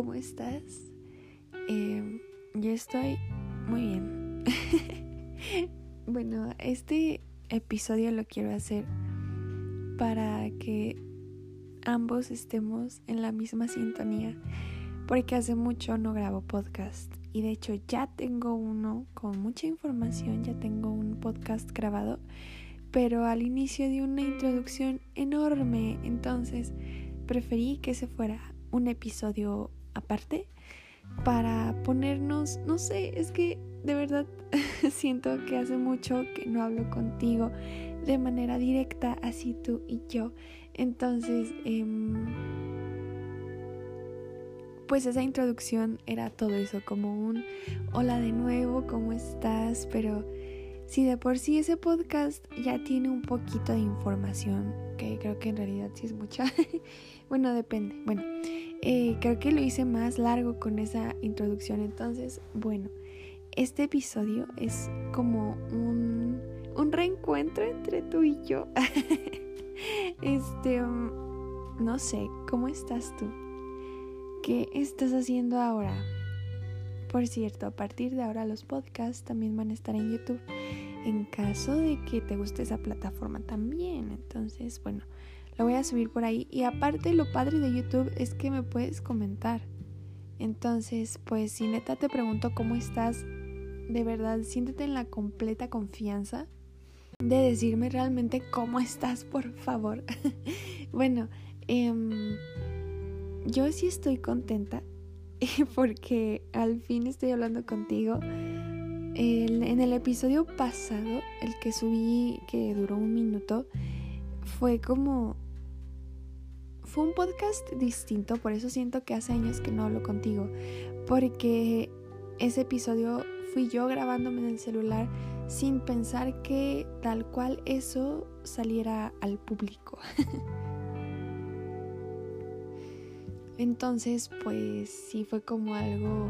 ¿cómo estás? Eh, yo estoy muy bien. bueno, este episodio lo quiero hacer para que ambos estemos en la misma sintonía, porque hace mucho no grabo podcast y de hecho ya tengo uno con mucha información, ya tengo un podcast grabado, pero al inicio de una introducción enorme, entonces preferí que se fuera un episodio aparte para ponernos, no sé, es que de verdad siento que hace mucho que no hablo contigo de manera directa, así tú y yo. Entonces, em, pues esa introducción era todo eso, como un hola de nuevo, ¿cómo estás? Pero si de por sí ese podcast ya tiene un poquito de información, que creo que en realidad sí es mucha, bueno, depende. Bueno, eh, creo que lo hice más largo con esa introducción. Entonces, bueno, este episodio es como un, un reencuentro entre tú y yo. este, um, no sé, ¿cómo estás tú? ¿Qué estás haciendo ahora? Por cierto, a partir de ahora los podcasts también van a estar en YouTube. En caso de que te guste esa plataforma también. Entonces, bueno, lo voy a subir por ahí. Y aparte lo padre de YouTube es que me puedes comentar. Entonces, pues si neta te pregunto cómo estás, de verdad, siéntete en la completa confianza de decirme realmente cómo estás, por favor. bueno, em, yo sí estoy contenta porque al fin estoy hablando contigo. en el episodio pasado, el que subí, que duró un minuto, fue como fue un podcast distinto, por eso siento que hace años que no hablo contigo, porque ese episodio fui yo grabándome en el celular sin pensar que tal cual eso saliera al público. Entonces, pues sí fue como algo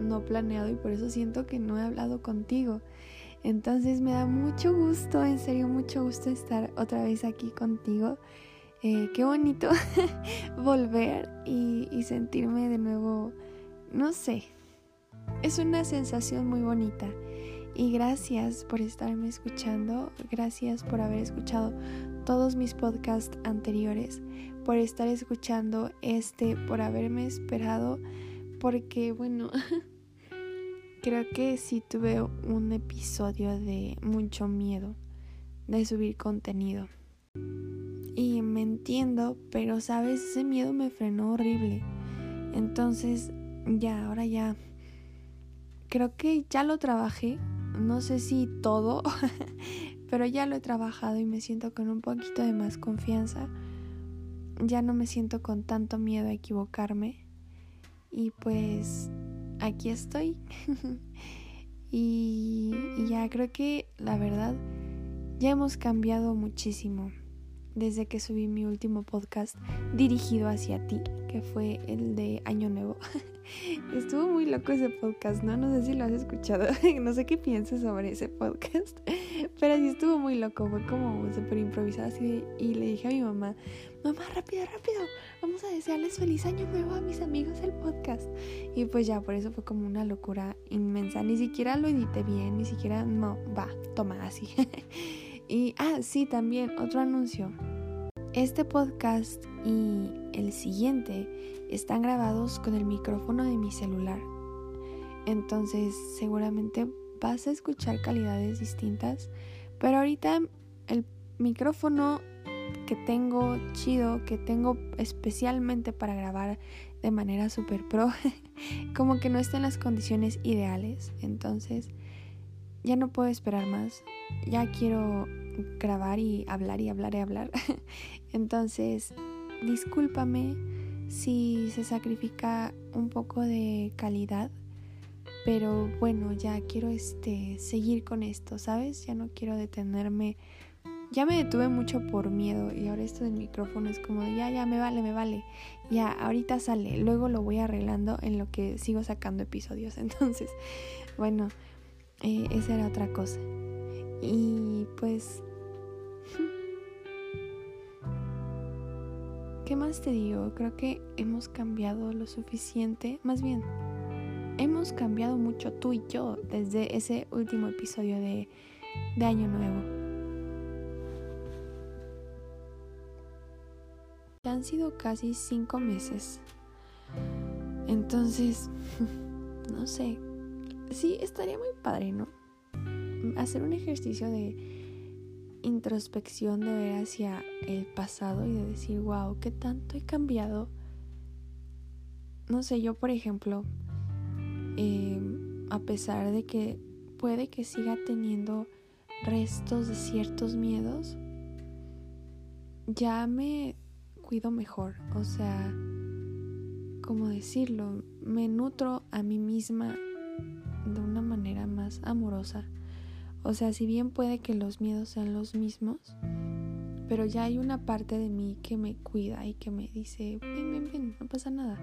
no planeado y por eso siento que no he hablado contigo. Entonces me da mucho gusto, en serio mucho gusto estar otra vez aquí contigo. Eh, qué bonito volver y, y sentirme de nuevo, no sé, es una sensación muy bonita. Y gracias por estarme escuchando, gracias por haber escuchado todos mis podcasts anteriores, por estar escuchando este, por haberme esperado, porque bueno, creo que sí tuve un episodio de mucho miedo de subir contenido. Y me entiendo, pero sabes, ese miedo me frenó horrible. Entonces, ya, ahora ya. Creo que ya lo trabajé. No sé si todo, pero ya lo he trabajado y me siento con un poquito de más confianza. Ya no me siento con tanto miedo a equivocarme. Y pues aquí estoy. y, ya creo que la verdad ya hemos cambiado muchísimo desde que subí mi último podcast dirigido hacia ti, que fue el de Año Nuevo. Estuvo muy loco ese podcast, ¿no? No sé si lo has escuchado, no sé qué piensas sobre ese podcast, pero sí estuvo muy loco, fue como súper improvisado así y le dije a mi mamá, mamá, rápido, rápido, vamos a desearles feliz año nuevo a mis amigos del podcast. Y pues ya, por eso fue como una locura inmensa, ni siquiera lo edité bien, ni siquiera, no, va, toma así. Y, ah, sí, también otro anuncio. Este podcast y el siguiente están grabados con el micrófono de mi celular. Entonces seguramente vas a escuchar calidades distintas. Pero ahorita el micrófono que tengo chido, que tengo especialmente para grabar de manera super pro, como que no está en las condiciones ideales. Entonces ya no puedo esperar más. Ya quiero grabar y hablar y hablar y hablar. Entonces, discúlpame si se sacrifica un poco de calidad, pero bueno, ya quiero este seguir con esto, ¿sabes? Ya no quiero detenerme. Ya me detuve mucho por miedo y ahora esto del micrófono es como, ya, ya, me vale, me vale. Ya, ahorita sale, luego lo voy arreglando en lo que sigo sacando episodios. Entonces, bueno, eh, esa era otra cosa. Y pues ¿qué más te digo? Creo que hemos cambiado lo suficiente, más bien, hemos cambiado mucho tú y yo desde ese último episodio de, de Año Nuevo. Ya han sido casi cinco meses. Entonces, no sé, sí, estaría muy padre, ¿no? Hacer un ejercicio de introspección de ver hacia el pasado y de decir, wow, ¿qué tanto he cambiado? No sé, yo por ejemplo, em, a pesar de que puede que siga teniendo restos de ciertos miedos, ya me cuido mejor. O sea, ¿cómo decirlo? Me nutro a mí misma de una manera más amorosa o sea, si bien puede que los miedos sean los mismos, pero ya hay una parte de mí que me cuida y que me dice, ven, ven, ven, no pasa nada.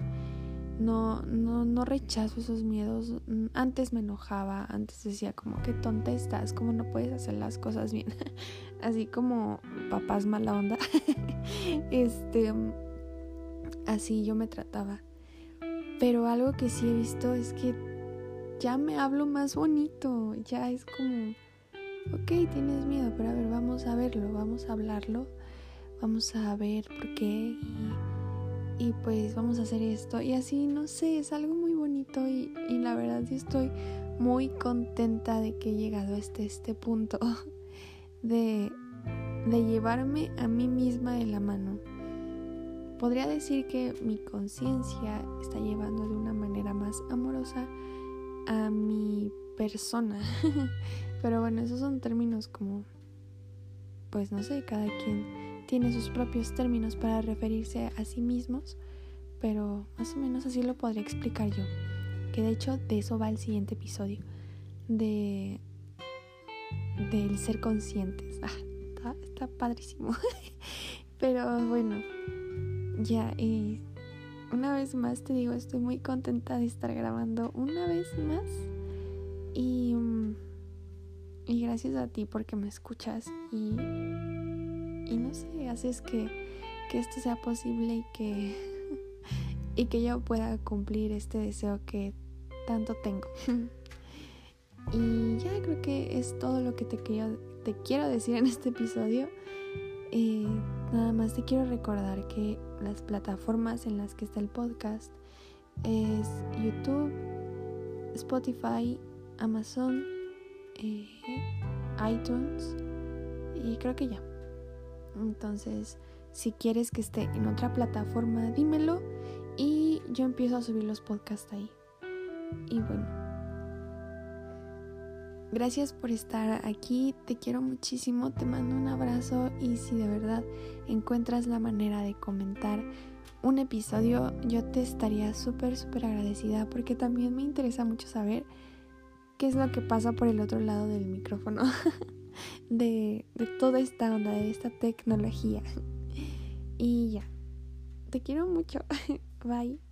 No, no, no rechazo esos miedos. Antes me enojaba, antes decía como que tonta estás, como no puedes hacer las cosas bien. así como papás mala onda. este, así yo me trataba. Pero algo que sí he visto es que ya me hablo más bonito, ya es como ok, tienes miedo, pero a ver, vamos a verlo, vamos a hablarlo, vamos a ver por qué y, pues vamos a hacer esto. Y así, no sé, es algo muy bonito y, la verdad sí estoy muy contenta de que he llegado hasta este punto de, de llevarme a mí misma de la mano. Podría decir que mi conciencia está llevando de una manera más amorosa a mi persona. Pero bueno, esos son términos como, pues no sé, cada quien tiene sus propios términos para referirse a sí mismos, pero más o menos así lo podría explicar yo. Que de hecho de eso va el siguiente episodio, de del ser conscientes. Ah, está, está padrísimo. pero bueno, ya, y una vez más te digo, estoy muy contenta de estar grabando una vez más. Y mm, y gracias a ti porque me escuchas y, y no sé, haces que, que esto sea posible y que, y que yo pueda cumplir este deseo que tanto tengo. y ya creo que es todo lo que te quiero, te quiero decir en este episodio. Eh, nada más te quiero recordar que las plataformas en las que está el podcast es YouTube, Spotify, Amazon eh, iTunes y creo que ya. Entonces, si quieres que esté en otra plataforma, dímelo y yo empiezo a subir los podcasts ahí. Y bueno, gracias por estar aquí, te quiero muchísimo, te mando un abrazo y si de verdad encuentras la manera de comentar un episodio, yo te estaría súper, súper agradecida porque también me interesa mucho saber qué es lo que pasa por el otro lado del micrófono de, de toda esta onda, de esta tecnología. Y ya, te quiero mucho. Bye.